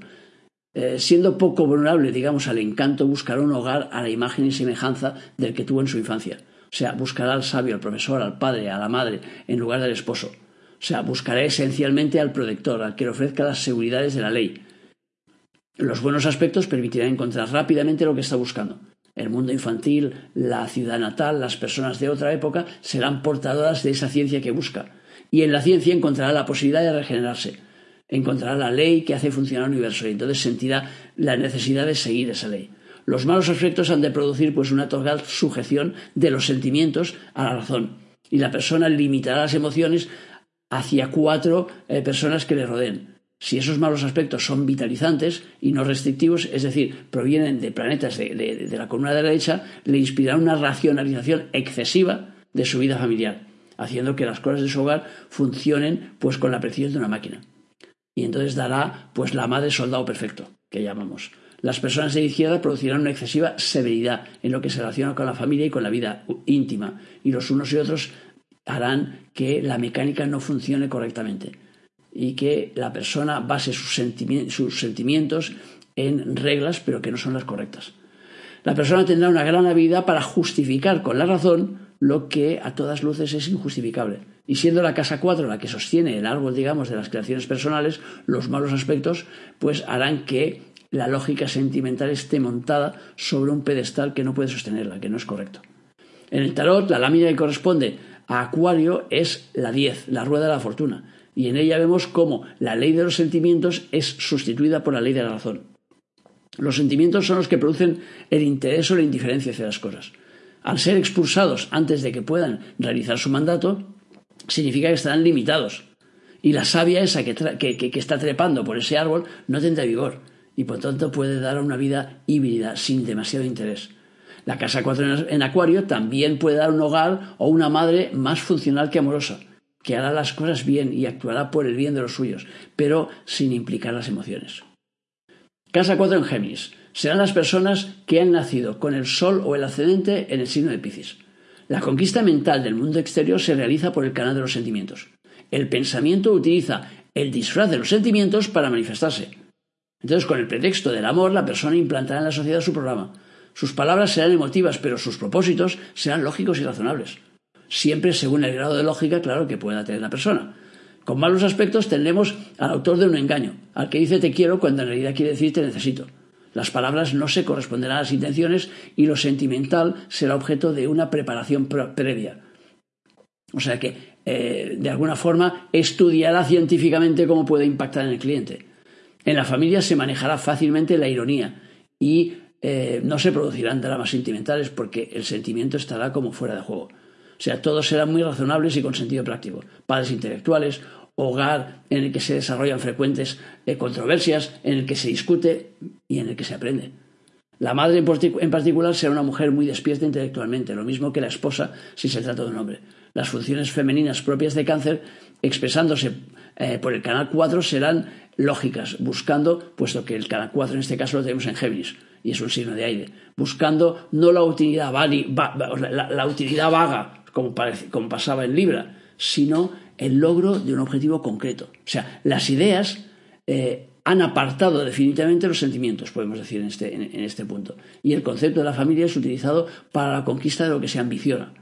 Eh, siendo poco vulnerable, digamos, al encanto, buscará un hogar a la imagen y semejanza del que tuvo en su infancia. O sea, buscará al sabio, al profesor, al padre, a la madre, en lugar del esposo. O sea, buscará esencialmente al protector, al que le ofrezca las seguridades de la ley. Los buenos aspectos permitirán encontrar rápidamente lo que está buscando. El mundo infantil, la ciudad natal, las personas de otra época serán portadoras de esa ciencia que busca. Y en la ciencia encontrará la posibilidad de regenerarse. Encontrará la ley que hace funcionar el universo y entonces sentirá la necesidad de seguir esa ley. Los malos aspectos han de producir pues una total sujeción de los sentimientos a la razón y la persona limitará las emociones hacia cuatro eh, personas que le rodeen. Si esos malos aspectos son vitalizantes y no restrictivos, es decir, provienen de planetas de, de la columna derecha, le inspirará una racionalización excesiva de su vida familiar, haciendo que las cosas de su hogar funcionen pues con la precisión de una máquina. Y entonces dará pues la madre soldado perfecto, que llamamos. Las personas de izquierda producirán una excesiva severidad en lo que se relaciona con la familia y con la vida íntima, y los unos y otros harán que la mecánica no funcione correctamente y que la persona base sus, sentimientos en reglas pero que no son las correctas. La persona tendrá una gran habilidad para justificar con la razón lo que a todas luces es injustificable. Y siendo la casa 4 la que sostiene el árbol, digamos, de las creaciones personales, los malos aspectos pues harán que la lógica sentimental esté montada sobre un pedestal que no puede sostenerla, que no es correcto. En el tarot, la lámina que corresponde a Acuario es la 10, la rueda de la fortuna, y en ella vemos cómo la ley de los sentimientos es sustituida por la ley de la razón. Los sentimientos son los que producen el interés o la indiferencia hacia las cosas. Al ser expulsados antes de que puedan realizar su mandato, significa que estarán limitados. Y la savia esa que, que está trepando por ese árbol no tendrá vigor y por tanto puede dar una vida híbrida sin demasiado interés. La casa 4 en Acuario también puede dar un hogar o una madre más funcional que amorosa, que hará las cosas bien y actuará por el bien de los suyos, pero sin implicar las emociones. Casa 4 en Géminis. Serán las personas que han nacido con el Sol o el ascendente en el signo de Piscis. La conquista mental del mundo exterior se realiza por el canal de los sentimientos. El pensamiento utiliza el disfraz de los sentimientos para manifestarse. Entonces, con el pretexto del amor, la persona implantará en la sociedad su programa. Sus palabras serán emotivas, pero sus propósitos serán lógicos y razonables. Siempre según el grado de lógica, claro, que pueda tener la persona. Con malos aspectos tendremos al autor de un engaño, al que dice te quiero cuando en realidad quiere decir te necesito. Las palabras no se corresponderán a las intenciones y lo sentimental será objeto de una preparación previa. O sea que, eh, de alguna forma, estudiará científicamente cómo puede impactar en el cliente. En la familia se manejará fácilmente la ironía y eh, no se producirán dramas sentimentales porque el sentimiento estará como fuera de juego. O sea, todos serán muy razonables y con sentido práctico. Padres intelectuales, hogar en el que se desarrollan frecuentes eh, controversias, en el que se discute y en el que se aprende. La madre en particular será una mujer muy despierta intelectualmente, lo mismo que la esposa si se trata de un hombre. Las funciones femeninas propias de cáncer, expresándose eh, por el canal 4, serán lógicas, buscando, puesto que el canal 4 en este caso lo tenemos en Géminis, y es un signo de aire, buscando no la utilidad, la, utilidad vaga, como, como pasaba en Libra, sino el logro de un objetivo concreto. O sea, las ideas eh, han apartado definitivamente los sentimientos, podemos decir en este, en este punto. Y el concepto de la familia es utilizado para la conquista de lo que se ambiciona.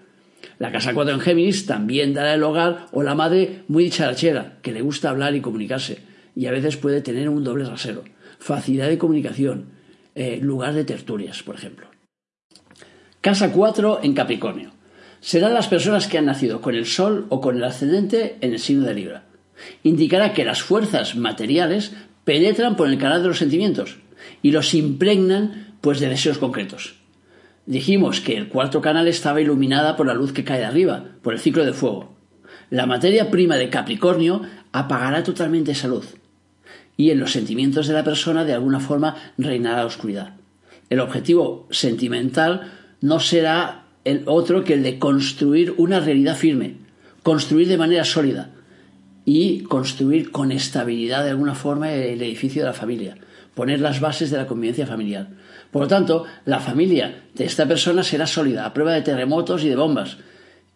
La casa 4 en Géminis también dará el hogar o la madre muy dicharachera, que le gusta hablar y comunicarse, y a veces puede tener un doble rasero. Facilidad de comunicación, eh, lugar de tertulias, por ejemplo. Casa 4 en Capricornio. Serán las personas que han nacido con el Sol o con el ascendente en el signo de Libra. Indicará que las fuerzas materiales penetran por el canal de los sentimientos y los impregnan pues de deseos concretos. Dijimos que el cuarto canal estaba iluminada por la luz que cae de arriba, por el ciclo de fuego. La materia prima de Capricornio apagará totalmente esa luz. Y en los sentimientos de la persona de alguna forma reinará la oscuridad. El objetivo sentimental no será el otro que el de construir una realidad firme, construir de manera sólida y construir con estabilidad de alguna forma el edificio de la familia, poner las bases de la convivencia familiar. Por lo tanto, la familia de esta persona será sólida, a prueba de terremotos y de bombas.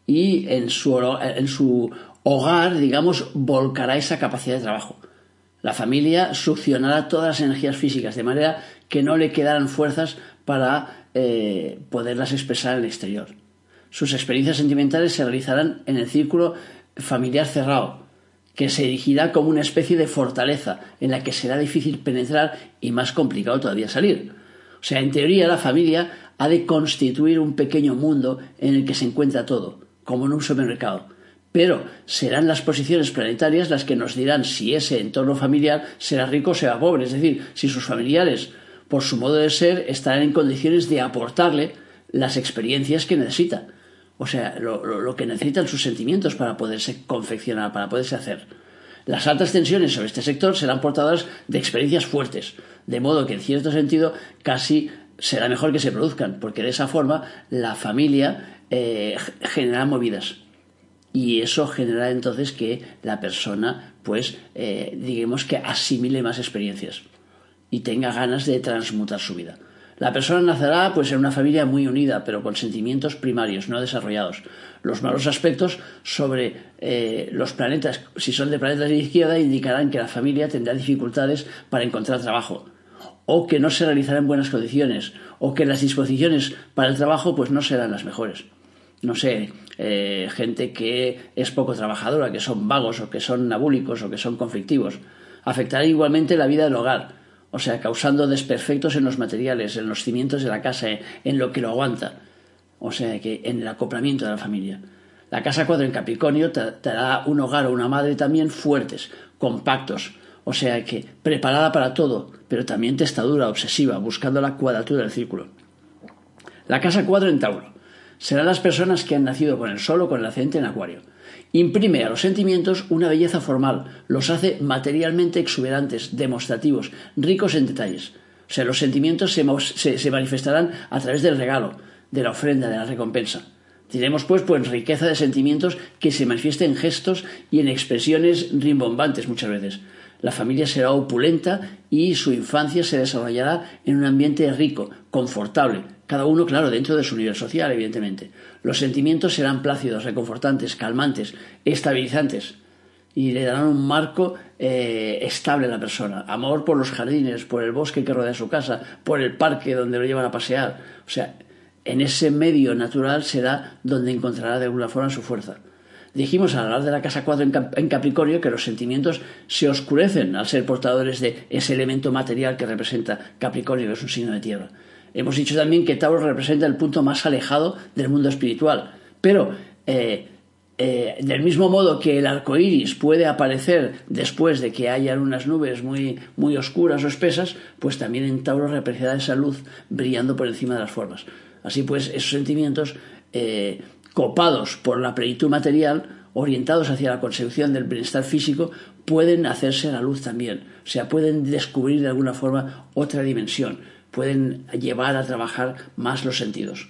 Y en su, en su hogar, digamos, volcará esa capacidad de trabajo. La familia succionará todas las energías físicas, de manera que no le quedarán fuerzas para eh, poderlas expresar en el exterior. Sus experiencias sentimentales se realizarán en el círculo familiar cerrado, que se erigirá como una especie de fortaleza en la que será difícil penetrar y más complicado todavía salir. O sea, en teoría la familia ha de constituir un pequeño mundo en el que se encuentra todo, como en un supermercado. Pero serán las posiciones planetarias las que nos dirán si ese entorno familiar será rico o será pobre, es decir, si sus familiares, por su modo de ser, estarán en condiciones de aportarle las experiencias que necesita o sea, lo, que necesitan sus sentimientos para poderse confeccionar, para poderse hacer. Las altas tensiones sobre este sector serán portadoras de experiencias fuertes, de modo que en cierto sentido casi será mejor que se produzcan, porque de esa forma la familia eh, genera movidas. Y eso genera entonces que la persona, pues, eh, digamos que asimile más experiencias y tenga ganas de transmutar su vida. La persona nacerá pues en una familia muy unida, pero con sentimientos primarios, no desarrollados. Los malos aspectos sobre eh, los planetas, si son de planetas de izquierda, indicarán que la familia tendrá dificultades para encontrar trabajo, o que no se realizará en buenas condiciones, o que las disposiciones para el trabajo pues no serán las mejores. No sé, eh, gente que es poco trabajadora, que son vagos, o que son nabúlicos, o que son conflictivos. Afectará igualmente la vida del hogar, o sea, causando desperfectos en los materiales, en los cimientos de la casa, en lo que lo aguanta, o sea, que en el acoplamiento de la familia. La casa cuadro en Capricornio te, dará un hogar o una madre también fuertes, compactos, o sea que preparada para todo, pero también testadura, obsesiva, buscando la cuadratura del círculo. La casa cuadro en Tauro. Serán las personas que han nacido con el sol o con el ascendente en Acuario. Imprime a los sentimientos una belleza formal, los hace materialmente exuberantes, demostrativos, ricos en detalles. O sea, los sentimientos se, manifestarán a través del regalo, de la ofrenda, de la recompensa. Diremos, pues, pues riqueza de sentimientos que se manifiesta en gestos y en expresiones rimbombantes muchas veces. La familia será opulenta y su infancia se desarrollará en un ambiente rico, confortable, cada uno, claro, dentro de su nivel social, evidentemente. Los sentimientos serán plácidos, reconfortantes, calmantes, estabilizantes y le darán un marco eh, estable a la persona. Amor por los jardines, por el bosque que rodea su casa, por el parque donde lo llevan a pasear. O sea, en ese medio natural será donde encontrará de alguna forma su fuerza. Dijimos al hablar de la casa 4 en Capricornio que los sentimientos se oscurecen al ser portadores de ese elemento material que representa Capricornio, que es un signo de tierra. Hemos dicho también que Tauro representa el punto más alejado del mundo espiritual. Pero, eh, eh, del mismo modo que el arco iris puede aparecer después de que hayan unas nubes muy, muy oscuras o espesas, pues también en Tauro representará esa luz brillando por encima de las formas. Así pues, esos sentimientos eh, copados por la plenitud material, orientados hacia la consecución del bienestar físico, pueden hacerse a la luz también. O sea, pueden descubrir de alguna forma otra dimensión pueden llevar a trabajar más los sentidos.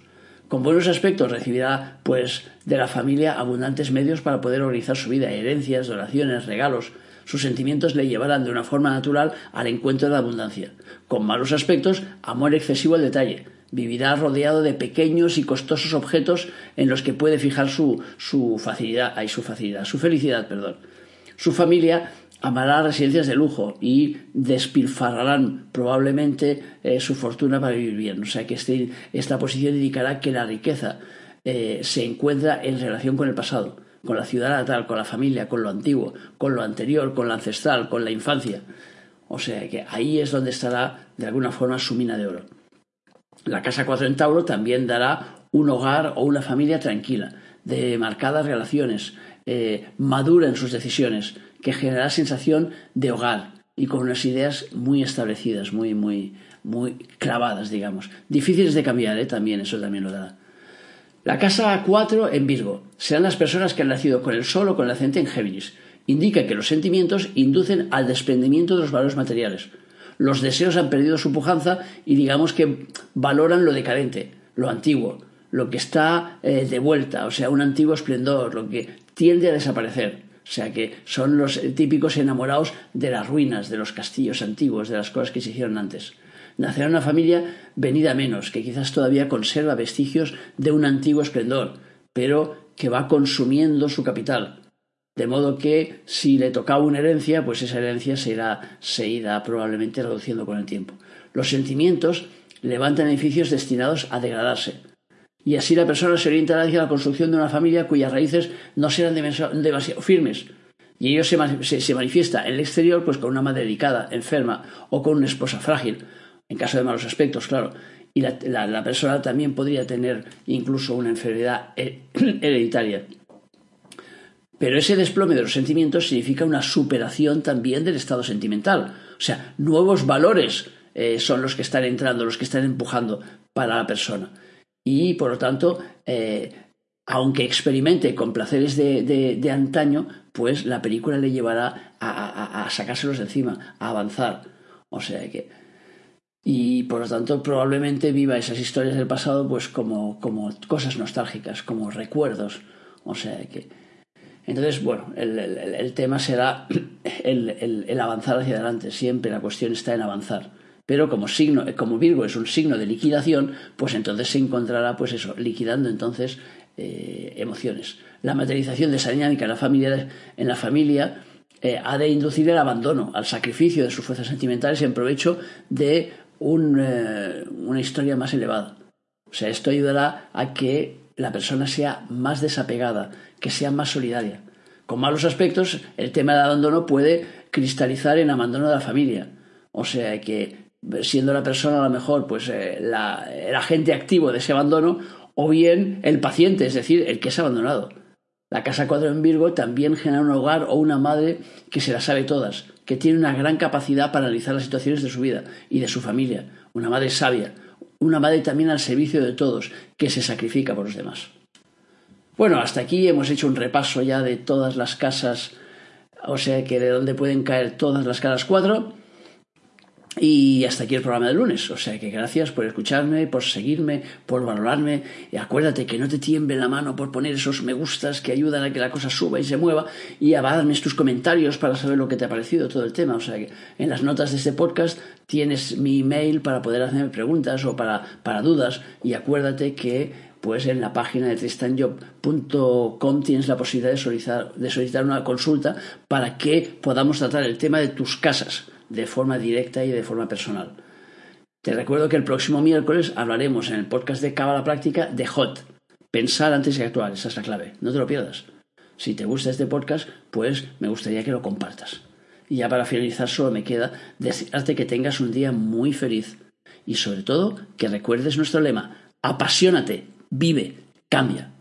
Con buenos aspectos recibirá, pues, de la familia abundantes medios para poder organizar su vida, herencias, donaciones, regalos. Sus sentimientos le llevarán de una forma natural al encuentro de la abundancia. Con malos aspectos, amor excesivo al detalle. Vivirá rodeado de pequeños y costosos objetos en los que puede fijar su, su facilidad, ay, su facilidad, su felicidad, perdón. Su familia amará residencias de lujo y despilfarrarán probablemente eh, su fortuna para vivir bien. O sea que este, esta posición indicará que la riqueza eh, se encuentra en relación con el pasado, con la ciudad natal, con la familia, con lo antiguo, con lo anterior, con lo ancestral, con la infancia. O sea que ahí es donde estará de alguna forma su mina de oro. La casa 4 en Tauro también dará un hogar o una familia tranquila, de marcadas relaciones, eh, madura en sus decisiones, que generará sensación de hogar y con unas ideas muy establecidas, muy, muy, muy clavadas, digamos. Difíciles de cambiar, ¿eh? también, eso también lo dará. La casa 4 en Virgo serán las personas que han nacido con el Sol o con el ascendente en Géminis. Indica que los sentimientos inducen al desprendimiento de los valores materiales. Los deseos han perdido su pujanza y digamos que valoran lo decadente, lo antiguo, lo que está eh, de vuelta, o sea, un antiguo esplendor, lo que tiende a desaparecer. O sea que son los típicos enamorados de las ruinas, de los castillos antiguos, de las cosas que se hicieron antes. Nacerá una familia venida menos, que quizás todavía conserva vestigios de un antiguo esplendor, pero que va consumiendo su capital. De modo que si le tocaba una herencia, pues esa herencia se irá, se irá probablemente reduciendo con el tiempo. Los sentimientos levantan edificios destinados a degradarse. Y así la persona se orientará hacia la construcción de una familia cuyas raíces no serán demasiado firmes. Y ello se, manifiesta en el exterior pues con una madre dedicada, enferma o con una esposa frágil, en caso de malos aspectos, claro. Y la, persona también podría tener incluso una enfermedad hereditaria. Pero ese desplome de los sentimientos significa una superación también del estado sentimental. O sea, nuevos valores eh, son los que están entrando, los que están empujando para la persona y por lo tanto, eh, aunque experimente con placeres de, antaño, pues la película le llevará a, sacárselos de encima, a avanzar. O sea que. Y por lo tanto, probablemente viva esas historias del pasado pues como, como cosas nostálgicas, como recuerdos. O sea que. Entonces, bueno, el, tema será el avanzar hacia adelante. Siempre la cuestión está en avanzar pero como signo, como Virgo es un signo de liquidación, pues entonces se encontrará, pues eso, liquidando entonces eh, emociones. La materialización de esa dinámica en la familia, eh, ha de inducir el abandono, al sacrificio de sus fuerzas sentimentales en provecho de eh, una historia más elevada. O sea, esto ayudará a que la persona sea más desapegada, que sea más solidaria. Con malos aspectos, el tema del abandono puede cristalizar en abandono de la familia. O sea que siendo la persona a lo mejor pues eh, el agente activo de ese abandono o bien el paciente, es decir, el que es abandonado. La casa cuadro en Virgo también genera un hogar o una madre que se las sabe todas, que tiene una gran capacidad para analizar las situaciones de su vida y de su familia, una madre sabia, una madre también al servicio de todos, que se sacrifica por los demás. Bueno, hasta aquí hemos hecho un repaso ya de todas las casas, o sea que de dónde pueden caer todas las casas cuatro. Y hasta aquí el programa del lunes. O sea que gracias por escucharme, por seguirme, por valorarme. Y acuérdate que no te tiemble la mano por poner esos me gustas que ayudan a que la cosa suba y se mueva. Y darme tus comentarios para saber lo que te ha parecido todo el tema. O sea que en las notas de este podcast tienes mi email para poder hacerme preguntas o para, para dudas. Y acuérdate que pues en la página de tristanjob.com tienes la posibilidad de solicitar, de solicitar una consulta para que podamos tratar el tema de tus casas de forma directa y de forma personal. Te recuerdo que el próximo miércoles hablaremos en el podcast de Cábala Práctica de HOT. Pensar antes de actuar, esa es la clave. No te lo pierdas. Si te gusta este podcast, pues me gustaría que lo compartas. Y ya para finalizar solo me queda desearte que tengas un día muy feliz y sobre todo que recuerdes nuestro lema, apasionate, vive, cambia.